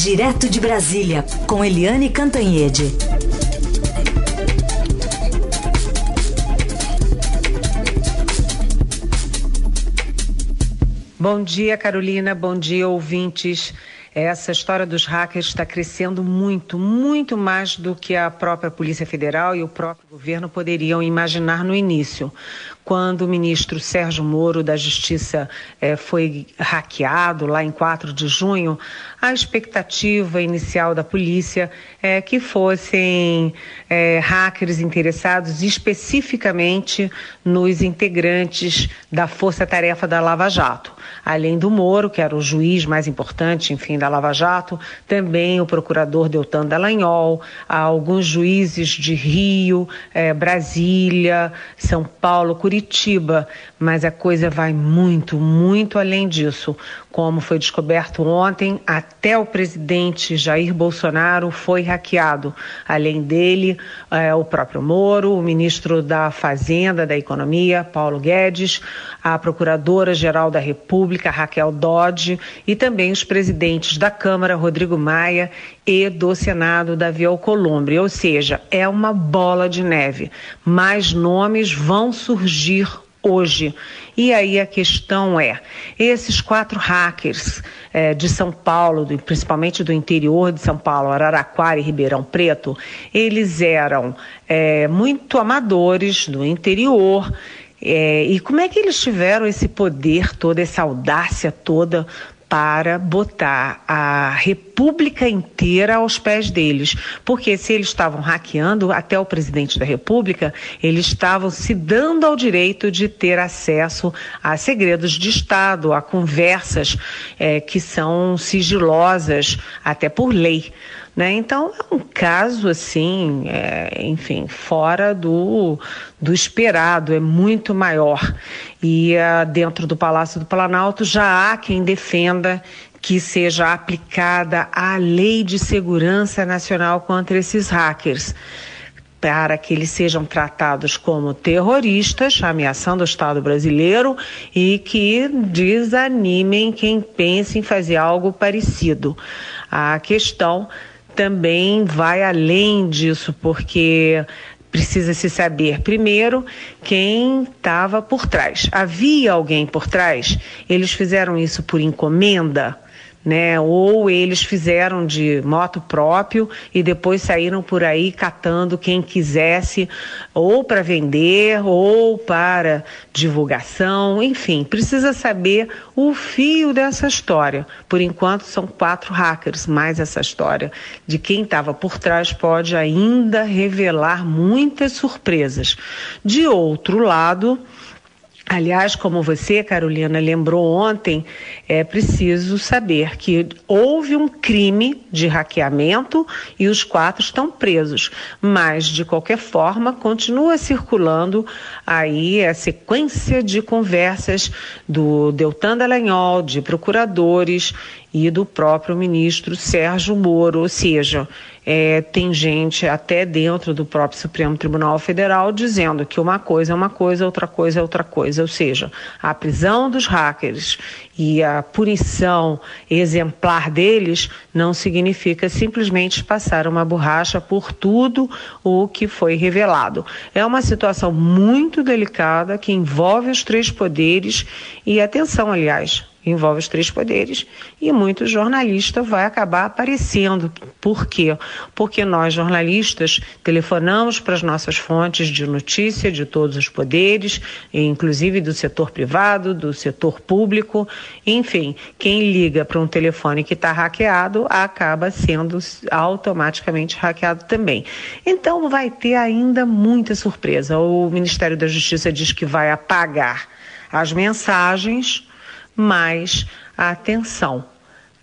Direto de Brasília, com Eliane Cantanhede. Bom dia, Carolina. Bom dia, ouvintes. Essa história dos hackers está crescendo muito, muito mais do que a própria Polícia Federal e o próprio governo poderiam imaginar no início quando o ministro Sérgio Moro da Justiça eh, foi hackeado lá em 4 de junho, a expectativa inicial da polícia é que fossem eh, hackers interessados especificamente nos integrantes da Força-Tarefa da Lava Jato. Além do Moro, que era o juiz mais importante, enfim, da Lava Jato, também o procurador Deltan Dallagnol, alguns juízes de Rio, eh, Brasília, São Paulo, Curitiba, Curitiba, mas a coisa vai muito, muito além disso. Como foi descoberto ontem, até o presidente Jair Bolsonaro foi hackeado. Além dele, é, o próprio Moro, o ministro da Fazenda, da Economia, Paulo Guedes, a Procuradora-Geral da República, Raquel Dodge, e também os presidentes da Câmara, Rodrigo Maia, e do Senado, Davi Alcolumbre. Ou seja, é uma bola de neve. Mais nomes vão surgir hoje. E aí a questão é: esses quatro hackers é, de São Paulo, do, principalmente do interior de São Paulo, Araraquara e Ribeirão Preto, eles eram é, muito amadores do interior. É, e como é que eles tiveram esse poder toda, essa audácia toda para botar a República inteira aos pés deles. Porque se eles estavam hackeando até o presidente da República, eles estavam se dando ao direito de ter acesso a segredos de Estado, a conversas é, que são sigilosas até por lei. Né? Então, é um caso, assim, é, enfim, fora do, do esperado, é muito maior. E uh, dentro do Palácio do Planalto já há quem defenda que seja aplicada a lei de segurança nacional contra esses hackers para que eles sejam tratados como terroristas, ameaçando o Estado brasileiro e que desanimem quem pense em fazer algo parecido. A questão também vai além disso, porque precisa se saber primeiro quem estava por trás. Havia alguém por trás? Eles fizeram isso por encomenda? Né? Ou eles fizeram de moto próprio e depois saíram por aí catando quem quisesse, ou para vender, ou para divulgação, enfim, precisa saber o fio dessa história. Por enquanto são quatro hackers, mas essa história de quem estava por trás pode ainda revelar muitas surpresas. De outro lado, Aliás, como você, Carolina, lembrou ontem, é preciso saber que houve um crime de hackeamento e os quatro estão presos. Mas, de qualquer forma, continua circulando aí a sequência de conversas do Deltan Dallagnol, de procuradores e do próprio ministro Sérgio Moro, ou seja, é, tem gente até dentro do próprio Supremo Tribunal Federal dizendo que uma coisa é uma coisa, outra coisa é outra coisa, ou seja, a prisão dos hackers e a punição exemplar deles não significa simplesmente passar uma borracha por tudo o que foi revelado. É uma situação muito delicada que envolve os três poderes e atenção, aliás, envolve os três poderes, e muito jornalista vai acabar aparecendo. Por quê? Porque nós, jornalistas, telefonamos para as nossas fontes de notícia de todos os poderes, inclusive do setor privado, do setor público, enfim, quem liga para um telefone que está hackeado acaba sendo automaticamente hackeado também. Então vai ter ainda muita surpresa. O Ministério da Justiça diz que vai apagar as mensagens mais a atenção.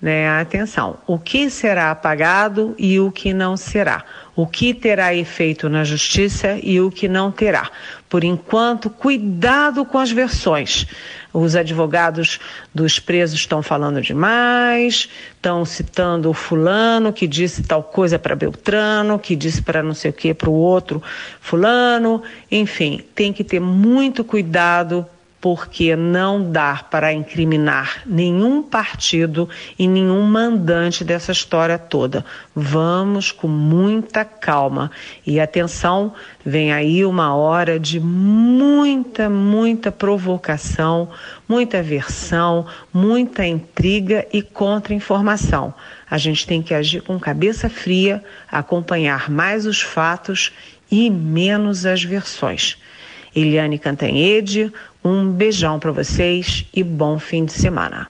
Né, a atenção, o que será apagado e o que não será, o que terá efeito na justiça e o que não terá. Por enquanto, cuidado com as versões. Os advogados dos presos estão falando demais, estão citando o fulano que disse tal coisa para Beltrano, que disse para não sei o que para o outro fulano. Enfim, tem que ter muito cuidado porque não dá para incriminar nenhum partido e nenhum mandante dessa história toda. Vamos com muita calma e atenção, vem aí uma hora de muita, muita provocação, muita versão, muita intriga e contra-informação. A gente tem que agir com cabeça fria, acompanhar mais os fatos e menos as versões. Eliane Cantanhede, um beijão para vocês e bom fim de semana.